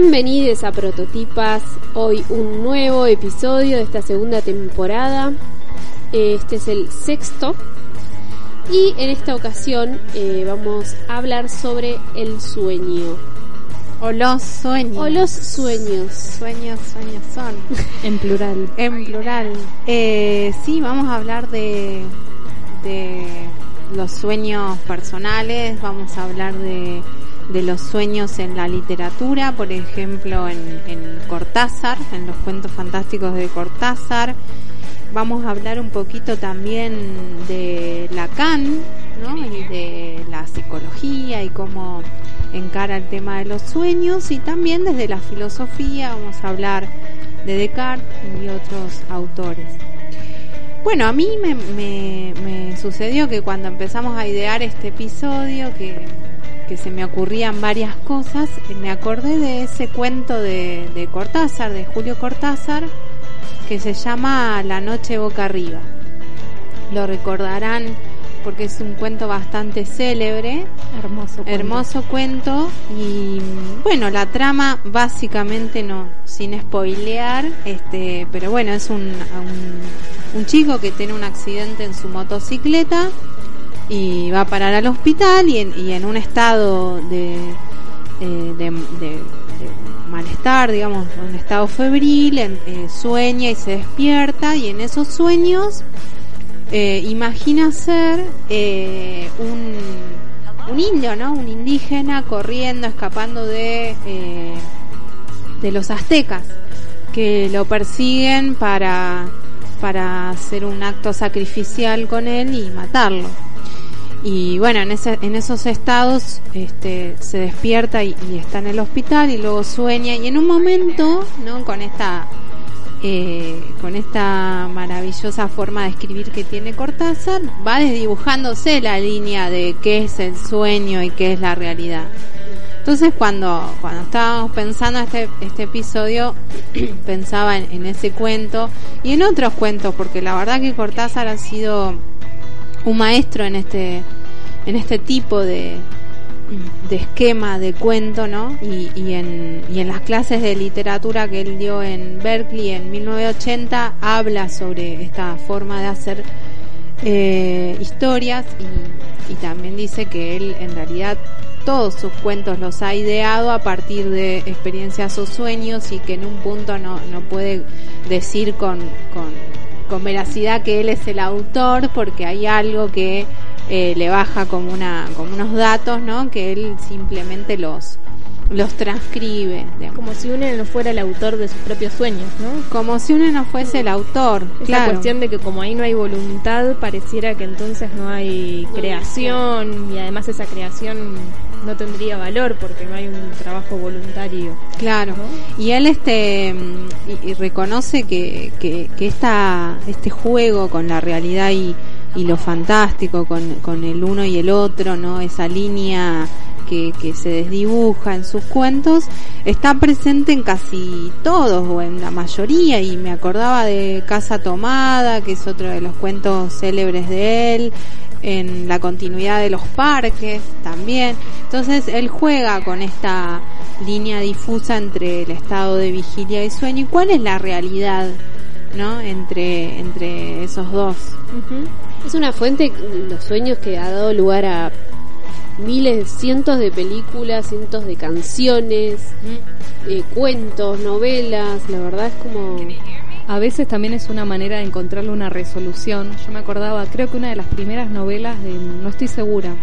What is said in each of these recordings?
Bienvenidos a Prototipas, hoy un nuevo episodio de esta segunda temporada. Este es el sexto y en esta ocasión eh, vamos a hablar sobre el sueño. O los sueños. O los sueños. Sueños, sueños son. En plural. En plural. Eh, sí, vamos a hablar de, de los sueños personales, vamos a hablar de, de los sueños en la literatura, por ejemplo en, Cortázar, en los cuentos fantásticos de Cortázar. Vamos a hablar un poquito también de Lacan, ¿no? Y de la psicología y cómo encara el tema de los sueños y también desde la filosofía vamos a hablar de Descartes y otros autores. Bueno, a mí me, me, me sucedió que cuando empezamos a idear este episodio, que, que se me ocurrían varias cosas, me acordé de ese cuento de, de Cortázar, de Julio Cortázar, que se llama La noche boca arriba. Lo recordarán porque es un cuento bastante célebre. Hermoso cuento. Hermoso cuento. Y bueno, la trama básicamente no, sin spoilear, este, pero bueno, es un, un, un chico que tiene un accidente en su motocicleta y va a parar al hospital y en, un estado de, eh, de, de, malestar, digamos, un estado febril, eh, sueña y se despierta y en esos sueños eh, imagina ser un, un indio, ¿no? Un indígena corriendo, escapando de, de los aztecas que lo persiguen para, para hacer un acto sacrificial con él y matarlo. Y bueno, en, ese, en esos estados este, se despierta y, está en el hospital y luego sueña y en un momento, ¿no? Con esta eh, con esta maravillosa forma de escribir que tiene Cortázar, va desdibujándose la línea de qué es el sueño y qué es la realidad. Entonces cuando, cuando estábamos pensando este, este episodio, pensaba en, en ese cuento y en otros cuentos, porque la verdad que Cortázar ha sido un maestro en este, en este tipo de, de esquema de cuento, ¿no? Y, y, en, y en las clases de literatura que él dio en Berkeley en 1980 habla sobre esta forma de hacer eh, historias y, y también dice que él en realidad todos sus cuentos los ha ideado a partir de experiencias o sueños y que en un punto no, no puede decir con, con, con veracidad que él es el autor porque hay algo que eh, le baja como una como unos datos no que él simplemente los los transcribe digamos. como si uno no fuera el autor de sus propios sueños no como si uno no fuese el autor esa claro cuestión de que como ahí no hay voluntad pareciera que entonces no hay creación y además esa creación no tendría valor porque no hay un trabajo voluntario claro ¿no? y él este y, y reconoce que, que, que esta este juego con la realidad y y lo fantástico con, con el uno y el otro, ¿no? Esa línea que, se desdibuja en sus cuentos, está presente en casi todos o en la mayoría y me acordaba de Casa Tomada, que es otro de los cuentos célebres de él, en la continuidad de los parques también. Entonces él juega con esta línea difusa entre el estado de vigilia y sueño y cuál es la realidad ¿no? entre, entre esos dos. Es una fuente, los sueños, que ha dado lugar a miles, cientos de películas, cientos de canciones, mm. eh, cuentos, novelas, la verdad es como... A veces también es una manera de encontrarle una resolución. Yo me acordaba, creo que una de las primeras novelas, de, no estoy segura,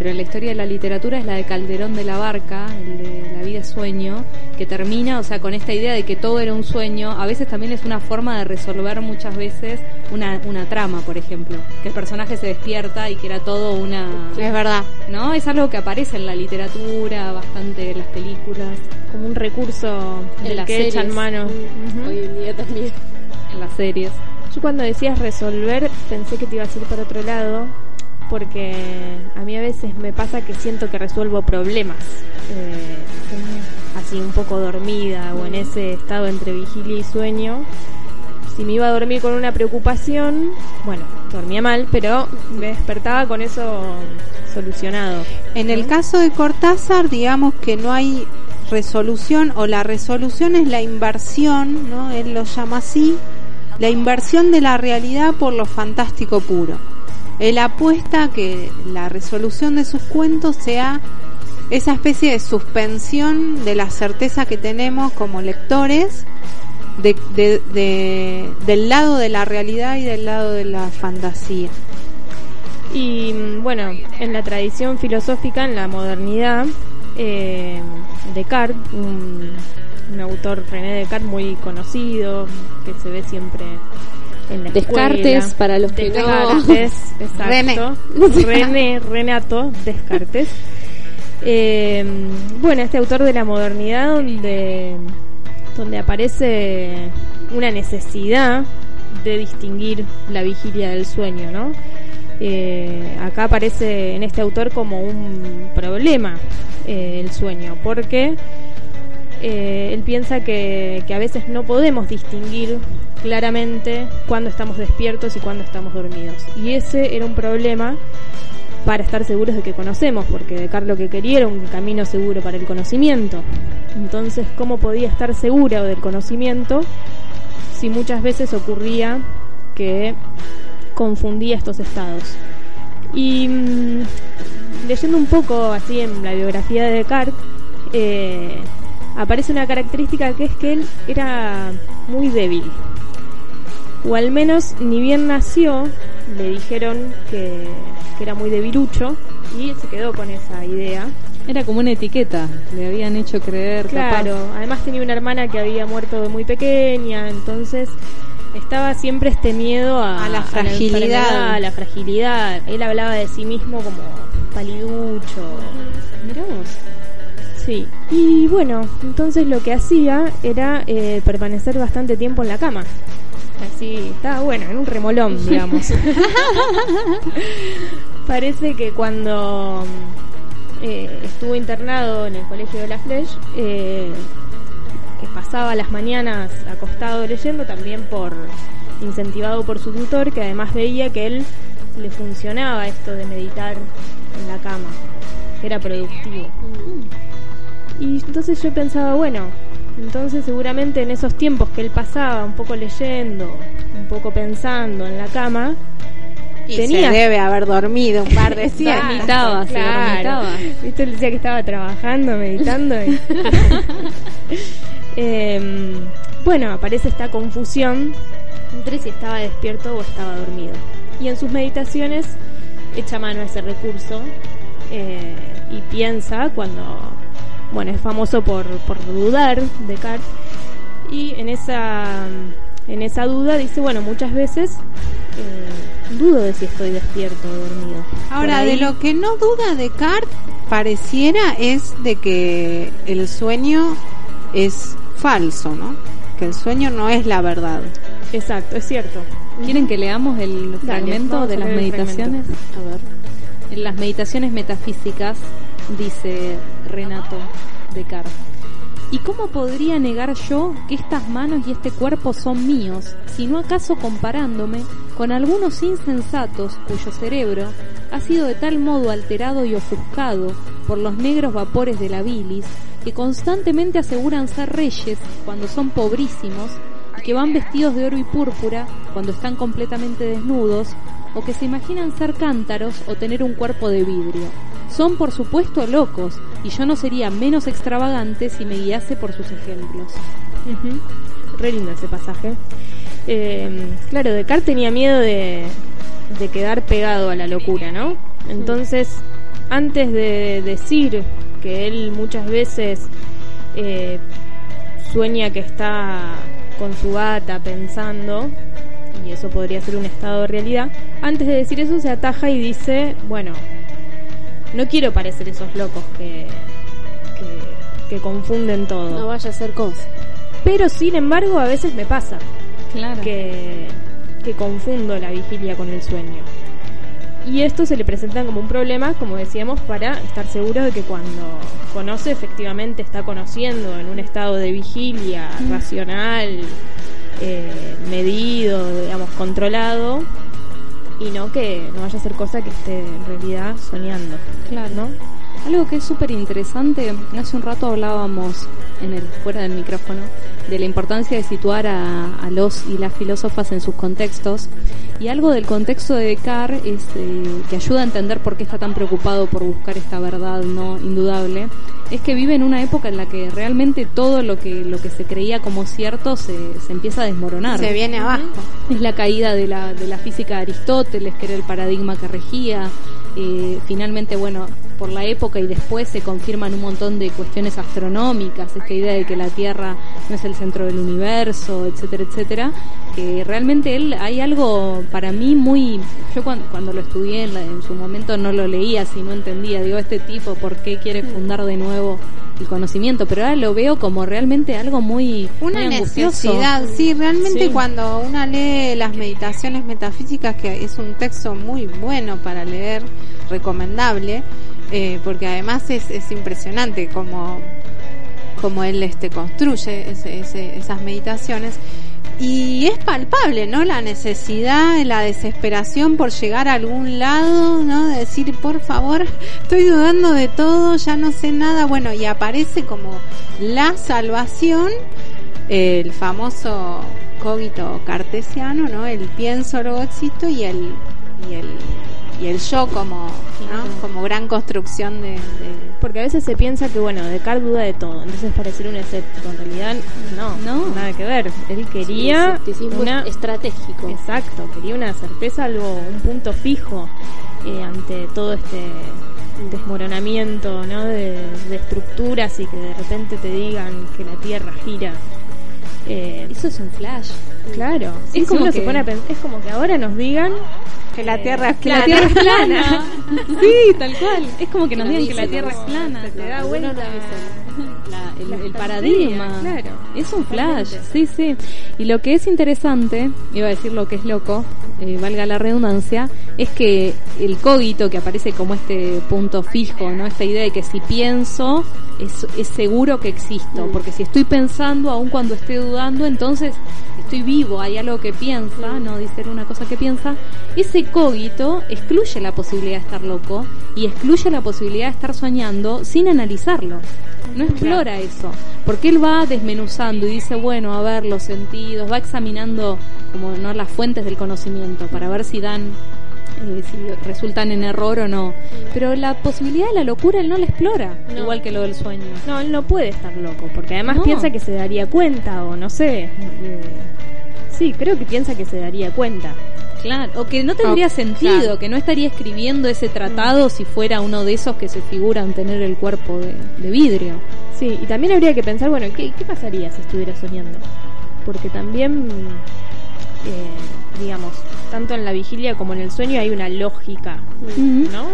pero en la historia de la literatura es la de Calderón de la Barca, el de La vida es sueño, que termina, o sea, con esta idea de que todo era un sueño. A veces también es una forma de resolver muchas veces una, una trama, por ejemplo, que el personaje se despierta y que era todo una... Es verdad. ¿No? Es algo que aparece en la literatura, bastante en las películas. Como un recurso en las que series. echan mano. Uh -huh. Hoy en día también. En las series. Yo cuando decías resolver pensé que te ibas a ir por otro lado, porque a mí a veces me pasa que siento que resuelvo problemas. Eh, así un poco dormida o en ese estado entre vigilia y sueño. Si me iba a dormir con una preocupación, bueno, dormía mal, pero me despertaba con eso solucionado. En el caso de Cortázar, digamos que no hay resolución o la resolución es la inversión, ¿no? Él lo llama así, la inversión de la realidad por lo fantástico puro. Él apuesta a que la resolución de sus cuentos sea esa especie de suspensión de la certeza que tenemos como lectores de, de- de- del lado de la realidad y del lado de la fantasía. Y mm, bueno, en la tradición filosófica, en la modernidad, eh, Descartes, un, un autor René Descartes muy conocido, que se ve siempre en la Descartes, escuela. para los que no- Descartes, exacto. René. René, Renato Descartes. Eh, bueno, este autor de la modernidad donde, donde aparece una necesidad de distinguir la vigilia del sueño, ¿no? Eh, acá aparece en este autor como un problema eh, el sueño, porque eh, él piensa que, que a veces no podemos distinguir claramente cuándo estamos despiertos y cuándo estamos dormidos. Y ese era un problema para estar seguros de que conocemos, porque Descartes lo que quería era un camino seguro para el conocimiento. Entonces, ¿cómo podía estar segura del conocimiento si muchas veces ocurría que confundía estos estados? Y mm, leyendo un poco así en la biografía de Descartes, eh, aparece una característica que es que él era muy débil. O al menos ni bien nació, le dijeron que, que era muy debilucho y se quedó con esa idea. Era como una etiqueta, le habían hecho creer Claro, además tenía una hermana que había muerto de muy pequeña, entonces estaba siempre este miedo a, A la fragilidad. enfermedad, a la fragilidad. Él hablaba de sí mismo como paliducho. Mirá vos. Sí, y bueno, entonces lo que hacía era eh, permanecer bastante tiempo en la cama. Así, estaba bueno, en un remolón, digamos. Parece que cuando eh, estuvo internado en el colegio de la Flèche, eh, que pasaba las mañanas acostado leyendo, también por incentivado por su tutor, que además veía que él le funcionaba esto de meditar en la cama, que era productivo. Y entonces yo pensaba, bueno, entonces seguramente en esos tiempos que él pasaba un poco leyendo, un poco pensando en la cama, Y Tenía. se debe haber dormido un par de. Dormitaba, se dormitaba. Viste, él decía que estaba trabajando, meditando. y- Em, bueno, aparece esta confusión entre si estaba despierto o estaba dormido. Y en sus meditaciones echa mano a ese recurso eh, y piensa cuando, bueno, es famoso por, por dudar, Descartes, y en esa, en esa duda dice, bueno, muchas veces eh, dudo de si estoy despierto o dormido. Ahora, de lo que no duda Descartes, pareciera es de que el sueño es falso, ¿no? Que el sueño no es la verdad. Exacto, es cierto. ¿Quieren que leamos el fragmento de las meditaciones? A ver. En las meditaciones metafísicas, dice Renato Descartes. ¿Y cómo podría negar yo que estas manos y este cuerpo son míos, si no acaso comparándome con algunos insensatos cuyo cerebro ha sido de tal modo alterado y ofuscado por los negros vapores de la bilis, que constantemente aseguran ser reyes cuando son pobrísimos, y que van vestidos de oro y púrpura cuando están completamente desnudos, o que se imaginan ser cántaros o tener un cuerpo de vidrio. Son por supuesto locos, y yo no sería menos extravagante si me guiase por sus ejemplos. Ujú. Re lindo ese pasaje. Eh, claro, Descartes tenía miedo de, de quedar pegado a la locura, ¿no? Entonces, antes de decir que él muchas veces eh, sueña que está con su gata pensando, y eso podría ser un estado de realidad, antes de decir eso se ataja y dice, bueno, no quiero parecer esos locos que, que, que confunden todo. No vaya a ser cosa. Pero sin embargo, a veces me pasa Claro. que, que confundo la vigilia con el sueño. Y esto se le presenta como un problema, como decíamos, para estar seguro de que cuando conoce efectivamente está conociendo en un estado de vigilia racional, eh, medido, digamos, controlado, y no que no vaya a ser cosa que esté en realidad soñando. Claro. ¿no? Algo que es súper interesante, hace un rato hablábamos en el fuera del micrófono de la importancia de situar a, los y las filósofas en sus contextos y algo del contexto de Descartes es eh, que ayuda a entender por qué está tan preocupado por buscar esta verdad no indudable es que vive en una época en la que realmente todo lo que lo que se creía como cierto se, se empieza a desmoronar. Se viene abajo. Es la caída de la, de la física de Aristóteles que era el paradigma que regía eh, finalmente bueno por la época y después se confirman un montón de cuestiones astronómicas, esta idea de que la Tierra no es el centro del universo, etcétera, etcétera, que realmente él hay algo para mí muy, yo cuando, lo estudié en, su momento no lo leía, si no entendía, digo, este tipo, ¿por qué quiere fundar de nuevo? El conocimiento, pero ahora lo veo como realmente algo muy una necesidad, sí, realmente cuando una lee las meditaciones metafísicas que es un texto muy bueno para leer, recomendable, eh, porque además es, es impresionante como, como él este, construye esas meditaciones. Y es palpable, ¿no? La necesidad, la desesperación por llegar a algún lado, ¿no? De decir, por favor, estoy dudando de todo, ya no sé nada. Bueno, y aparece como la salvación, el famoso cogito cartesiano, ¿no? El pienso, existo y el, y el y el yo como, como gran construcción de, Porque a veces se piensa que, bueno, Descartes duda de todo, entonces parecer un escéptico. En realidad, no, no, nada que ver. Él quería una... estratégico. Exacto, quería una certeza, algo, un punto fijo eh, ante todo este desmoronamiento ¿no? De, estructuras y que de repente te digan que la Tierra gira. Eh, Eso es un flash. Claro, es como que... es como que ahora nos digan que la Tierra es plana. la Tierra es plana. sí, tal cual. Es como que nos digan que la Tierra es plana. Se te da vuelta el, paradigma. Claro. Es un flash, sí, sí. Y lo que es interesante, iba a decir lo que es loco, eh, valga la redundancia, es que el cogito que aparece como este punto fijo, ¿no? Esta idea de que si pienso, es, es seguro que existo. Mm. Porque si estoy pensando, aun cuando esté dudando, entonces estoy vivo, hay algo que piensa, no dice una cosa que piensa, ese cogito excluye la posibilidad de estar loco y excluye la posibilidad de estar soñando sin analizarlo. No explora eso, porque él va desmenuzando y dice, bueno, a ver los sentidos, va examinando como no las fuentes del conocimiento para ver si dan eh, si resultan en error o no. Pero la posibilidad de la locura él no la explora, igual que lo del sueño. No, él no puede estar loco, porque además piensa que se daría cuenta o no sé. Sí, creo que piensa que se daría cuenta. Claro, o que no tendría sentido, que no estaría escribiendo ese tratado si fuera uno de esos que se figuran tener el cuerpo de, vidrio. Sí, y también habría que pensar, bueno, ¿qué, pasaría si estuviera soñando? Porque también, eh, digamos, tanto en la vigilia como en el sueño hay una lógica, ¿no?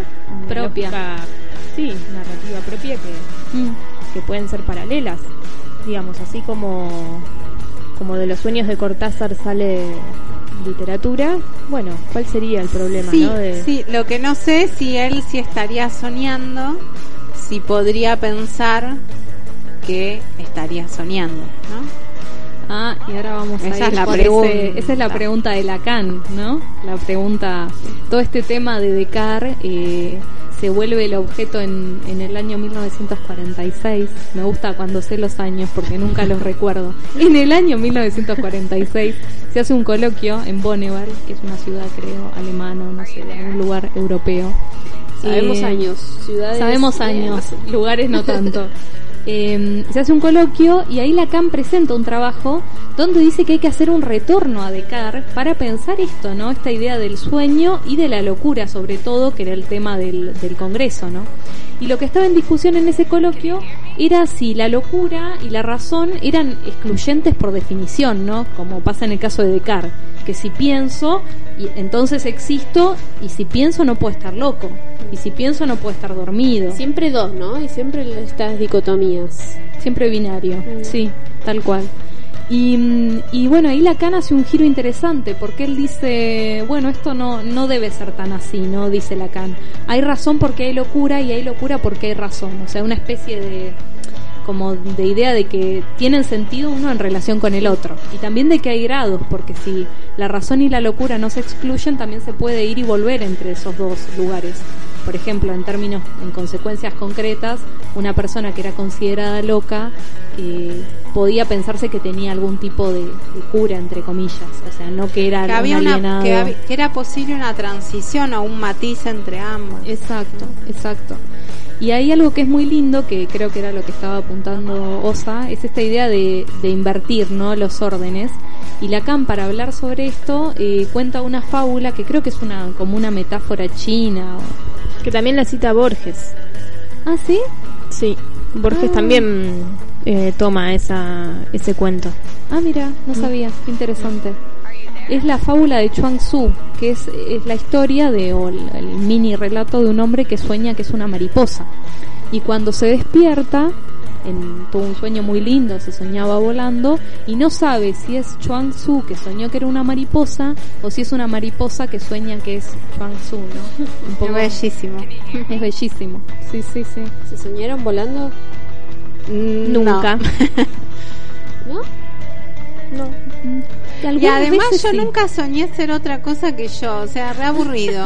propia. sí, narrativa propia que, mm. que pueden ser paralelas. Digamos, así como como de los sueños de Cortázar sale literatura, bueno, ¿cuál sería el problema? Sí, sí, lo que no sé si él si estaría soñando, si podría pensar que estaría soñando, ¿no? Ah, y ahora vamos a ir la pregunta. esa es la pregunta de Lacan, ¿no? La pregunta, todo este tema de Descartes eh, se vuelve el objeto en, en el año 1946. Me gusta cuando sé los años porque nunca los recuerdo. En el año 1946 se hace un coloquio en Bonneval, que es una ciudad, creo, alemana, no sé, de algún lugar europeo. Sabemos eh, años, ciudades. Sabemos años, lugares no tanto. Eh, se hace un coloquio y ahí Lacan presenta un trabajo donde dice que hay que hacer un retorno a Descartes para pensar esto, ¿no? Esta idea del sueño y de la locura, sobre todo, que era el tema del, del Congreso, ¿no? Y lo que estaba en discusión en ese coloquio era si la locura y la razón eran excluyentes por definición, ¿no? Como pasa en el caso de Descartes, que si pienso, y entonces existo, y si pienso no puedo estar loco, y si pienso no puedo estar dormido. Siempre dos, ¿no? Y siempre estas dicotomías. Siempre binario, mm. sí, tal cual. Y, bueno, ahí Lacan hace un giro interesante porque él dice, bueno, esto no, no debe ser tan así, ¿no? Dice Lacan. Hay razón porque hay locura y hay locura porque hay razón. O sea, una especie de como de idea de que tienen sentido uno en relación con el otro. Y también de que hay grados, porque si la razón y la locura no se excluyen, también se puede ir y volver entre esos dos lugares. por ejemplo, en términos, en consecuencias concretas, una persona que era considerada loca eh, podía pensarse que tenía algún tipo de, de cura, entre comillas, o sea, no que era que un había una que, hab- que era posible una transición o un matiz entre ambos Exacto, exacto. Y hay algo que es muy lindo, que creo que era lo que estaba apuntando Osa, es esta idea de, de invertir ¿no? los órdenes. Y Lacan, para hablar sobre esto, eh, cuenta una fábula que creo que es una como una metáfora china. o- Que también la cita Borges. ¿Ah, sí? Sí, Borges Ah. también eh, toma esa, ese cuento. Ah, mira, no sabía. Qué interesante. Es la fábula de Chuang Tzu, que es, es la historia de, o el, el mini relato de un hombre que sueña que es una mariposa. Y cuando se despierta, en tuvo un sueño muy lindo, se soñaba volando, y no sabe si es Chuang Tzu que soñó que era una mariposa, o si es una mariposa que sueña que es Chuang Tzu, ¿no? Un es bellísimo es bellísimo. Sí, sí, sí. ¿Se soñaron volando? Mm, Nunca. ¿No? No. Y Algunas además yo sí. nunca soñé ser otra cosa que yo, o sea, re aburrido.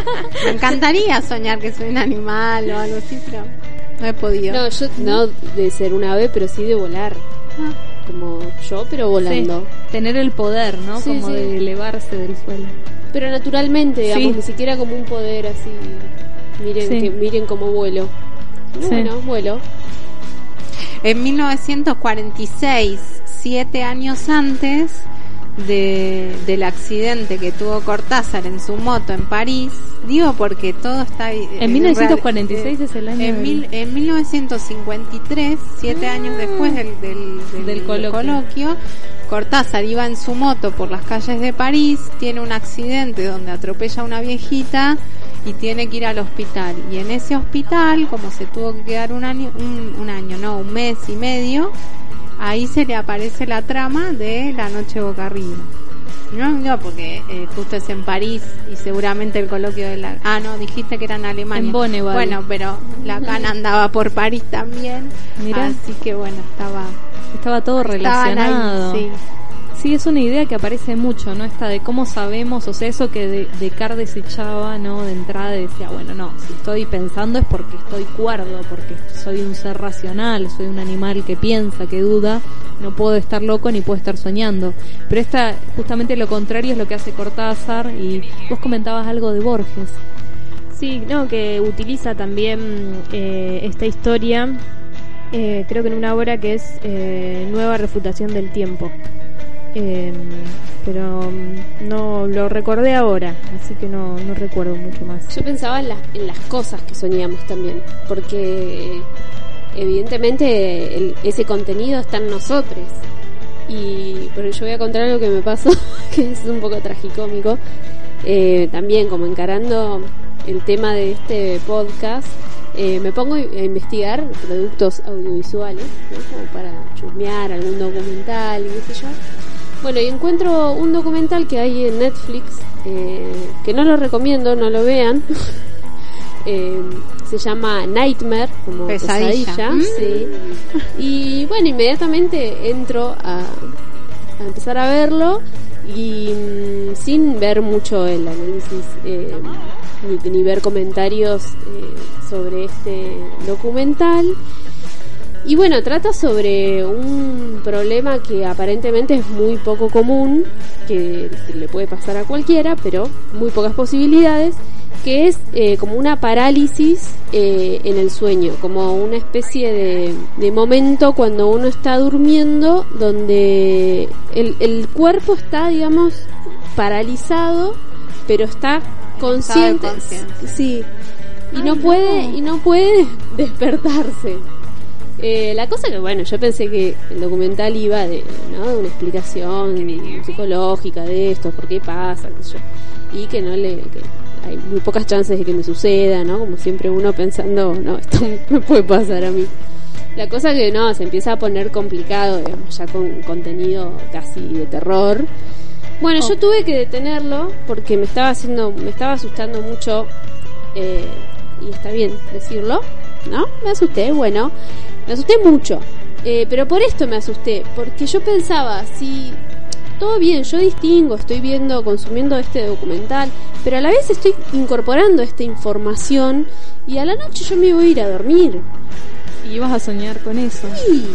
Me encantaría soñar que soy un animal o algo así, pero no he podido. No, yo no de ser un ave, pero sí de volar. Ah. Como yo, pero volando. Sí, tener el poder, ¿no? Sí, Como de elevarse del suelo. Pero naturalmente, digamos, ni siquiera como un poder así. Miren, que, miren cómo vuelo. Sí. Bueno, vuelo. En 1946, siete años antes de, del accidente que tuvo Cortázar en su moto en París, digo porque todo está... En 1946 es el año En, del- mil- en 1953, siete años después del, del, del- Del coloquio. coloquio, Cortázar iba en su moto por las calles de París, tiene un accidente donde atropella a una viejita y tiene que ir al hospital. Y en ese hospital, como se tuvo que quedar un año, un, un año, no, un mes y medio, ahí se le aparece la trama de La Noche Boca Arriba. No, no, porque eh, justo es en París y seguramente el coloquio de la... Ah, no, dijiste que era en Alemania. En Bonneval. Bueno, pero Lacan andaba por París también. Mirá. Así que bueno, estaba... Estaba todo ahí, relacionado. sí. Sí, es una idea que aparece mucho, ¿no? Esta de cómo sabemos, o sea, eso que de- Descartes desechaba, ¿no? De entrada decía, bueno, no, si estoy pensando es porque estoy cuerdo, porque soy un ser racional, soy un animal que piensa, que duda, no puedo estar loco ni puedo estar soñando. Pero esta, justamente lo contrario es lo que hace Cortázar y vos comentabas algo de Borges. Sí, no, que utiliza también eh, esta historia, eh, creo que en una obra que es eh, Nueva Refutación del Tiempo. Eh, pero mm, no lo recordé ahora, así que no, no recuerdo mucho más. Yo pensaba en, las cosas que soñamos también, porque evidentemente el- ese contenido está en nosotros. Y pero yo voy a contar algo que me pasó, que es un poco tragicómico. Eh, también como encarando el tema de este podcast, eh, me pongo a investigar productos audiovisuales, como para chusmear algún documental y qué sé yo. Bueno, y encuentro un documental que hay en Netflix, eh, que no lo recomiendo, no lo vean. Eh, se llama Nightmare, como Pesadilla. pesadilla. Mm. sí. Y bueno, inmediatamente entro a, a empezar a verlo y mm, sin ver mucho el análisis eh, ni, ni ver comentarios eh, sobre este documental. Y bueno, trata sobre un problema que aparentemente es muy poco común, que le puede pasar a cualquiera, pero muy pocas posibilidades, que es eh, como una parálisis eh, en el sueño, como una especie de, de momento cuando uno está durmiendo, donde el, el cuerpo está, digamos, paralizado, pero está consciente. Sí. Y Ay, no no. puede, y no puede despertarse. Eh, la cosa que, bueno, yo pensé que el documental iba de, ¿no? una explicación psicológica de esto, por qué pasa, qué sé yo. Y que no le, que hay muy pocas chances de que me suceda, ¿no? Como siempre uno pensando, no, esto me puede pasar a mí. La cosa que no, se empieza a poner complicado, digamos, ya con contenido casi de terror. Bueno, yo tuve que detenerlo porque me estaba haciendo, me estaba asustando mucho, eh, y está bien decirlo, ¿no? Me asusté, bueno, me asusté mucho. Eh, pero por esto me asusté, porque yo pensaba, si todo bien, yo distingo, estoy viendo, consumiendo este documental, pero a la vez estoy incorporando esta información y a la noche yo me voy a ir a dormir. Y vas a soñar con eso. Sí.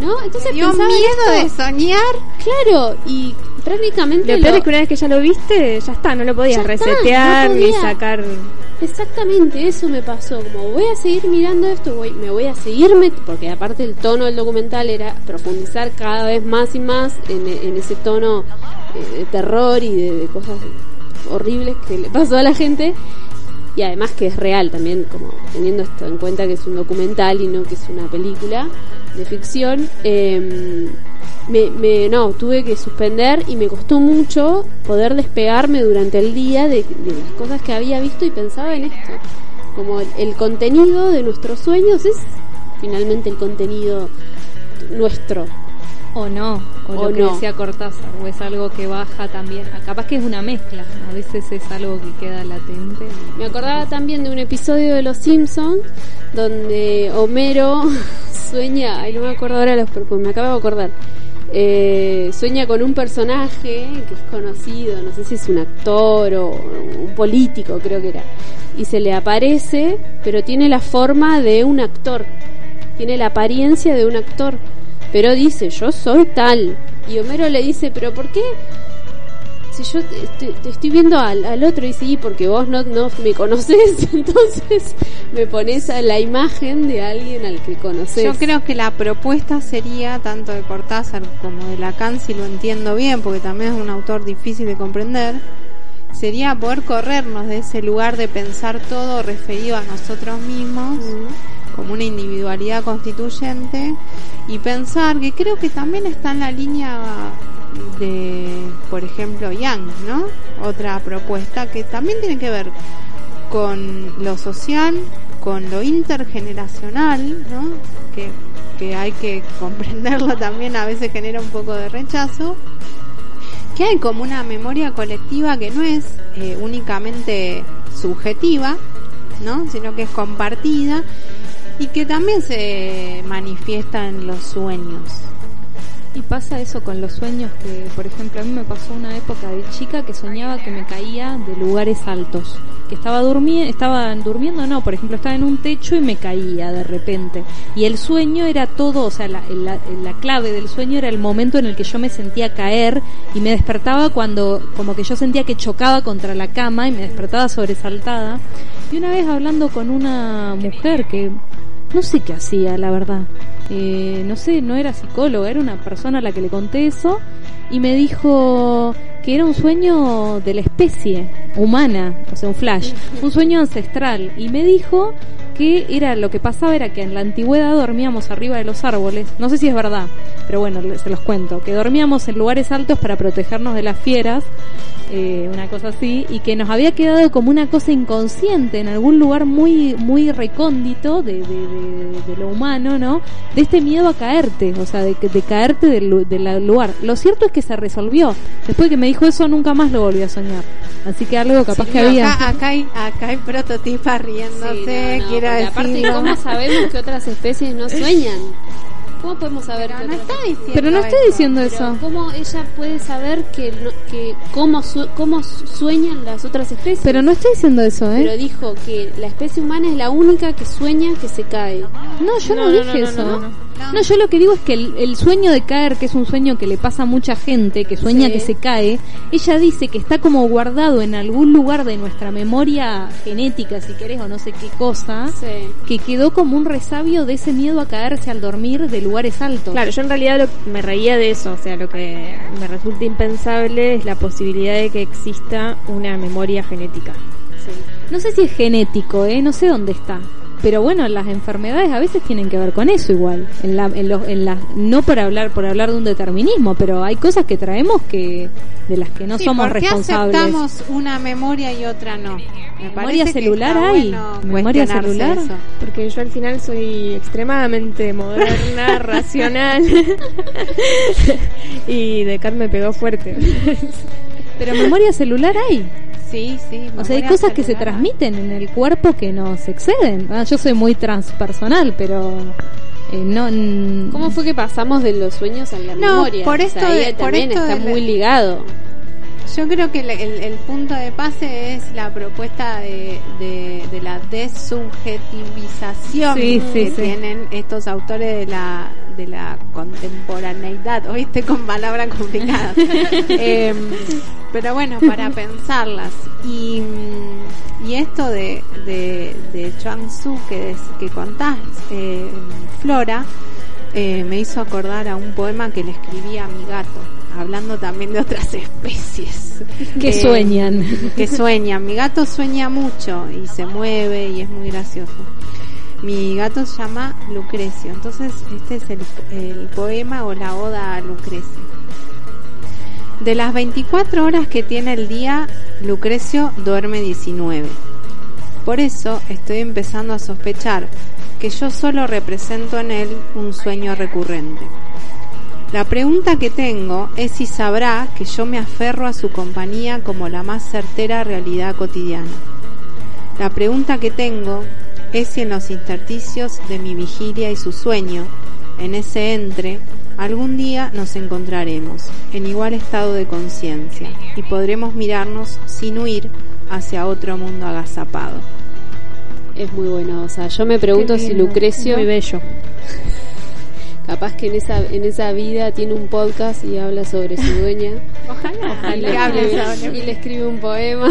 ¿No? Entonces ¿Dio pensaba en miedo esto. de soñar? Claro, y prácticamente Lo peor lo- es que una vez que ya lo viste, ya está, no lo podías Ya está, resetear ni sacar. Exactamente, eso me pasó. Como voy a seguir mirando esto, voy, me voy a seguir met- porque aparte el tono del documental era profundizar cada vez más y más en, en ese tono eh, de terror y de, de cosas horribles que le pasó a la gente. Y además que es real también, como teniendo esto en cuenta que es un documental y no que es una película de ficción. eh, me, me, no, tuve que suspender y me costó mucho poder despegarme durante el día de, de las cosas que había visto y pensaba en esto. Como el, el contenido de nuestros sueños es finalmente el contenido nuestro. O no, o, O lo que no. decía Cortázar, o es algo que baja también. Ah, Capaz que es una mezcla, a veces es algo que queda latente. Me acordaba también de un episodio de Los Simpsons donde Homero sueña, ay no me acuerdo ahora los me acabo de acordar. Eh, sueña con un personaje que es conocido, no sé si es un actor o un político, creo que era. Y se le aparece, pero tiene la forma de un actor. Tiene la apariencia de un actor. Pero dice, yo soy tal. Y Homero le dice, pero ¿por qué? Si yo te, estoy viendo al, al otro y sí, porque vos no, no me conoces, entonces me pones a la imagen de alguien al que conoces. Yo creo que la propuesta sería, tanto de Cortázar como de Lacan, si lo entiendo bien, porque también es un autor difícil de comprender, sería poder corrernos de ese lugar de pensar todo referido a nosotros mismos como una individualidad constituyente y pensar que creo que también está en la línea de, por ejemplo, Young, ¿no? Otra propuesta que también tiene que ver con lo social, con lo intergeneracional, ¿no? Que, que hay que comprenderlo también, a veces genera un poco de rechazo, que hay como una memoria colectiva que no es eh, únicamente subjetiva, ¿no? Sino que es compartida y que también se manifiesta en los sueños. Y pasa eso con los sueños que, por ejemplo, a mí me pasó una época de chica que soñaba que me caía de lugares altos. Que estaba durmiendo, estaba durmiendo, no, por ejemplo, estaba en un techo y me caía de repente. Y el sueño era todo, o sea, la, la, la clave del sueño era el momento en el que yo me sentía caer y me despertaba cuando, como que yo sentía que chocaba contra la cama y me despertaba sobresaltada. Y una vez hablando con una mujer que no sé qué hacía, la verdad. Eh, no sé, no era psicóloga, era una persona a la que le conté eso y me dijo que era un sueño de la especie humana, o sea, un flash, un sueño ancestral. Y me dijo que era lo que pasaba era que en la antigüedad dormíamos arriba de los árboles. No sé si es verdad, pero bueno, se los cuento. Que dormíamos en lugares altos para protegernos de las fieras, eh, una cosa así, y que nos había quedado como una cosa inconsciente en algún lugar muy muy recóndito de, de, de- de lo humano, ¿no? De este miedo a caerte, o sea, de, que- de caerte del, lu- del lugar. Lo cierto es que se resolvió. Después que me dijo eso, nunca más lo volví a soñar. Así que algo capaz Sí, que no, había. Acá, acá hay, acá hay prototipas riéndose, Sí, no, no, porque aparte, decirlo. ¿cómo sabemos que otras especies no sueñan? ¿Cómo podemos saber Pero que no otras está diciendo Pero no estoy eso. diciendo Pero eso. ¿Cómo ella puede saber que, no- que cómo, su- cómo sueñan las otras especies? Pero no estoy diciendo eso, ¿eh? Pero dijo que la especie humana es la única que sueña que se cae. No, yo no, No, no, dije no, no, eso. No, yo lo que digo es que el, el sueño de caer, que es un sueño que le pasa a mucha gente, que sueña Sí. que se cae, ella dice que está como guardado en algún lugar de nuestra memoria genética, si querés, o no sé qué cosa, Sí. que quedó como un resabio de ese miedo a caerse al dormir de lugares altos. Claro, yo en realidad lo- me reía de eso, o sea, lo que me resulta impensable es la posibilidad de que exista una memoria genética. No sé si es genético, ¿eh? No sé dónde está. Pero bueno, las enfermedades a veces tienen que ver con eso igual. En la, en los, en las, no por hablar, por hablar de un determinismo, pero hay cosas que traemos que, de las que no Sí, somos ¿por qué responsables. aceptamos una memoria y otra no? Me Memoria celular hay. bueno Memoria celular. eso. Porque yo al final soy extremadamente moderna, racional y Descartes me pegó fuerte. Pero memoria celular hay. Sí, sí. O sea, hay cosas que se transmiten en el cuerpo que nos exceden. Ah, yo soy muy transpersonal, pero Eh, no, ¿Cómo fue que pasamos de los sueños a la No, memoria? por O esto sea, ahí de- por también esto está de la- muy ligado. Yo creo que el, el- el punto de pase es la propuesta de, de- de la desubjetivización Sí, sí, que sí. tienen estos autores de la de la contemporaneidad, oíste con palabras complicadas. Em, pero bueno, para pensarlas. Y, y esto de, de, de Chuang Tzu que, es- que contás, eh, Flora, eh, me hizo acordar a un poema que le escribí a mi gato, hablando también de otras especies. que Eh, sueñan. Que sueñan. Mi gato sueña mucho y se mueve y es muy gracioso. Mi gato se llama Lucrecio, entonces este es el, poema o la oda a Lucrecio. De las 24 horas que tiene el día, Lucrecio duerme 19. Por eso estoy empezando a sospechar que yo solo represento en él un sueño recurrente. La pregunta que tengo es si sabrá que yo me aferro a su compañía como la más certera realidad cotidiana. La pregunta que tengo es si en los intersticios de mi vigilia y su sueño, en ese entre, algún día nos encontraremos en igual estado de conciencia y podremos mirarnos sin huir hacia otro mundo agazapado. Es muy bueno. O sea, yo me pregunto si Lucrecio, Muy bello. capaz que en esa, en esa vida tiene un podcast y habla sobre su dueña. Ojalá y, que le escribe, y le escribe un poema.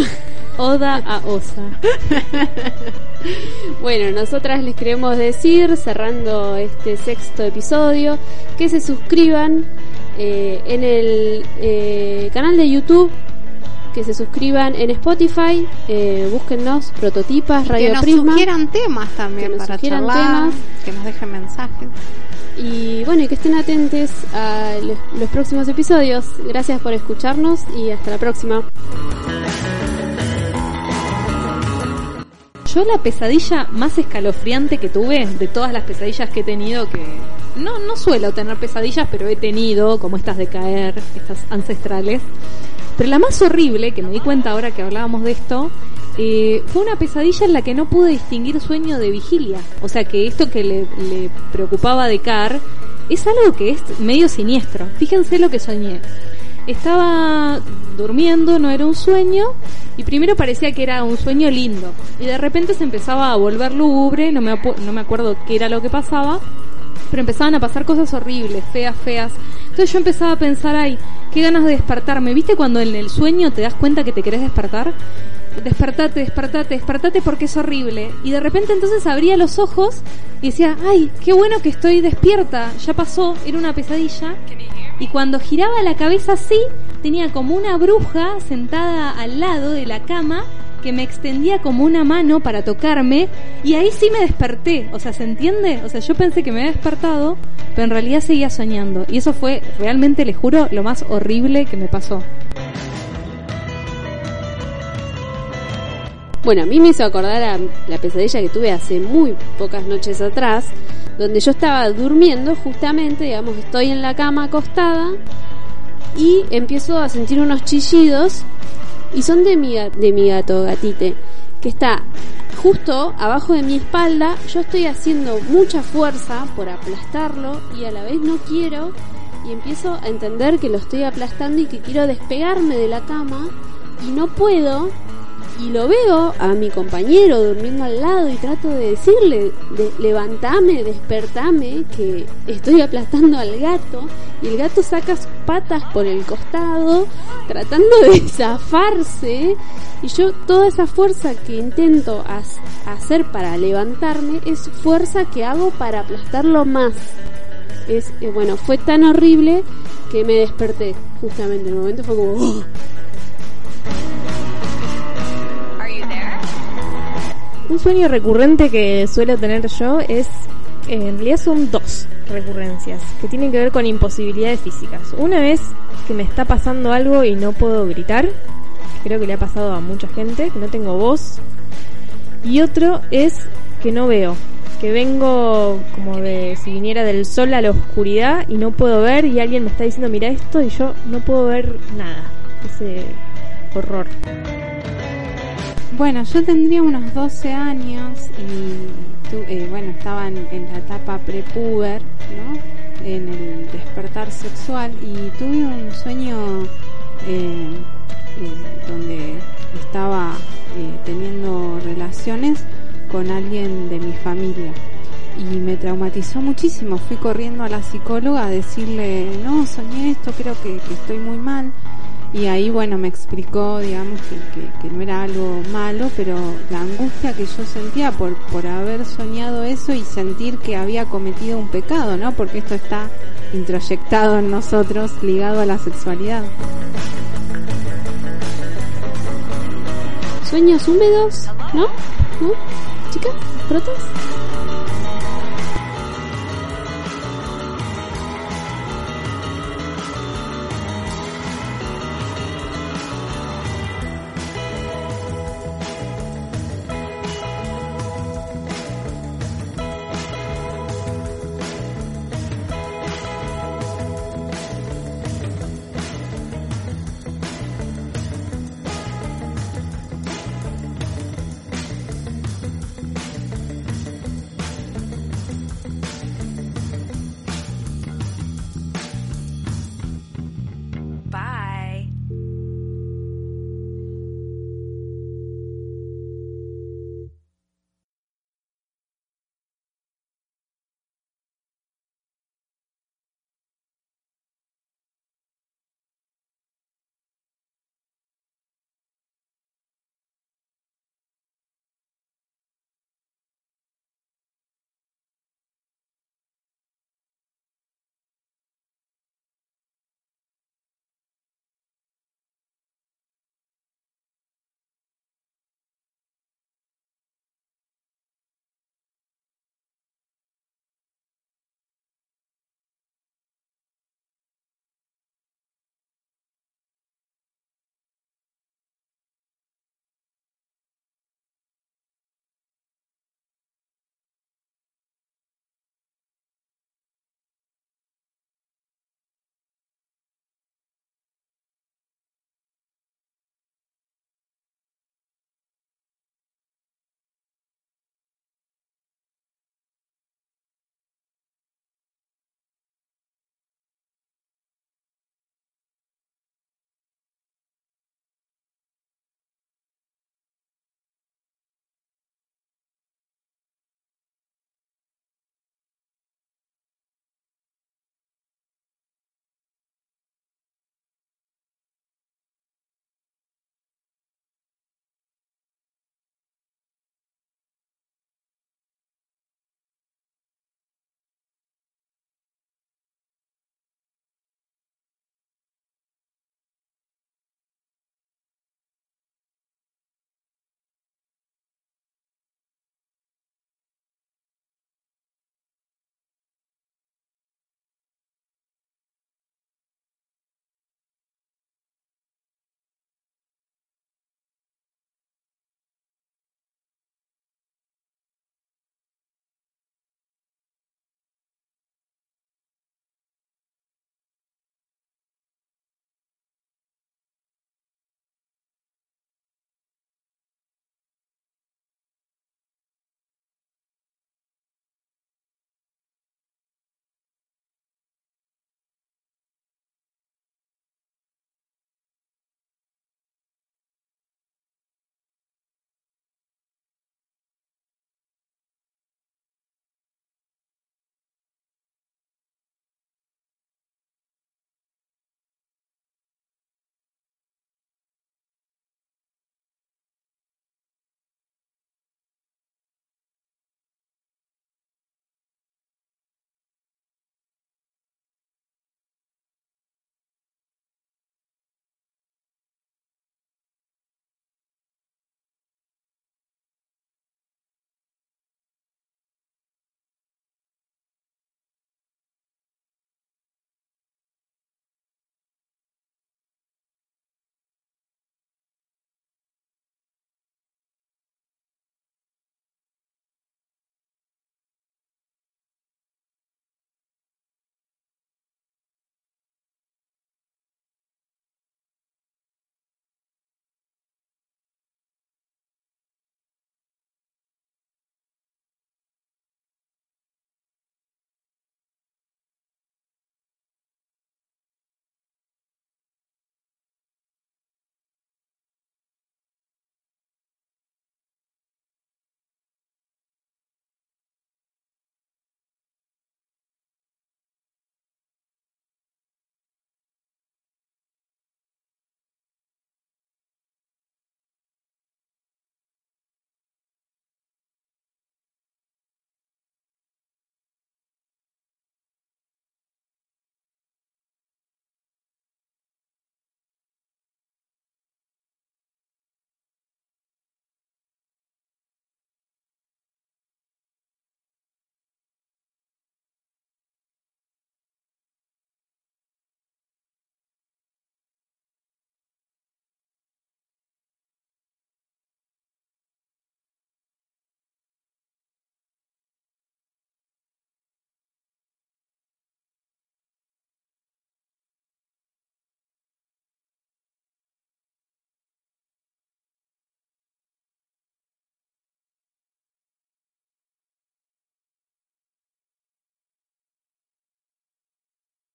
Oda a Osa. Bueno, nosotras les queremos decir, cerrando este sexto episodio, que se suscriban eh, en el eh, canal de YouTube, que se suscriban en Spotify, eh, búsquennos, prototipas, que Radio nos Prisma. sugieran temas también Que nos para sugieran charlar, temas. que nos dejen mensajes. Y bueno, y que estén atentos a los, los próximos episodios. Gracias por escucharnos y hasta la próxima. Yo la pesadilla más escalofriante que tuve, de todas las pesadillas que he tenido, que no, no suelo tener pesadillas, pero he tenido, como estas de caer, estas ancestrales. Pero la más horrible, que me di cuenta ahora que hablábamos de esto, eh, fue una pesadilla en la que no pude distinguir sueño de vigilia. O sea que esto que le, le preocupaba de Car es algo que es medio siniestro. Fíjense lo que soñé. Estaba durmiendo, no era un sueño, y primero parecía que era un sueño lindo. Y de repente se empezaba a volver lúgubre, no me, no me acuerdo qué era lo que pasaba, pero empezaban a pasar cosas horribles, feas, feas. Entonces yo empezaba a pensar, ay, qué ganas de despertarme. ¿Viste cuando en el sueño te das cuenta que te querés despertar? Despertate, despertate, despertate porque es horrible. Y de repente entonces abría los ojos y decía, ay, qué bueno que estoy despierta, ya pasó, era una pesadilla. Y cuando giraba la cabeza así, tenía como una bruja sentada al lado de la cama que me extendía como una mano para tocarme y ahí sí me desperté. O sea, ¿se entiende? O sea, yo pensé que me había despertado, pero en realidad seguía soñando. Y eso fue realmente, les juro, lo más horrible que me pasó. Bueno, a mí me hizo acordar a la pesadilla que tuve hace muy pocas noches atrás, donde yo estaba durmiendo justamente, digamos, estoy en la cama acostada y empiezo a sentir unos chillidos y son de mi, de mi gato, gatite, que está justo abajo de mi espalda, yo estoy haciendo mucha fuerza por aplastarlo y a la vez no quiero y empiezo a entender que lo estoy aplastando y que quiero despegarme de la cama y no puedo y lo veo a mi compañero durmiendo al lado y trato de decirle, de, levantame, despertame, que estoy aplastando al gato y el gato saca sus patas por el costado tratando de zafarse y yo toda esa fuerza que intento hacer para levantarme es fuerza que hago para aplastarlo más. Es, eh, bueno, fue tan horrible que me desperté justamente en el momento fue como... "Oh". Un sueño recurrente que suelo tener yo es, eh, en realidad son dos recurrencias que tienen que ver con imposibilidades físicas. Una es que me está pasando algo y no puedo gritar, creo que le ha pasado a mucha gente, que no tengo voz. Y otro es que no veo, que vengo como de si viniera del sol a la oscuridad y no puedo ver y alguien me está diciendo mira esto y yo no puedo ver nada. Ese horror. Bueno, yo tendría unos 12 años y eh, bueno, estaba en, la etapa prepuber, ¿no? En el despertar sexual y tuve un sueño eh, eh, donde estaba teniendo relaciones con alguien de mi familia y me traumatizó muchísimo. Fui corriendo a la psicóloga a decirle, no, soñé esto, creo que, estoy muy mal. Y ahí, bueno, me explicó, digamos, que, no era algo malo, pero la angustia que yo sentía por, por haber soñado eso y sentir que había cometido un pecado, ¿no? Porque esto está introyectado en nosotros, ligado a la sexualidad. Sueños húmedos, ¿no? ¿No? ¿Chicas? ¿Protas?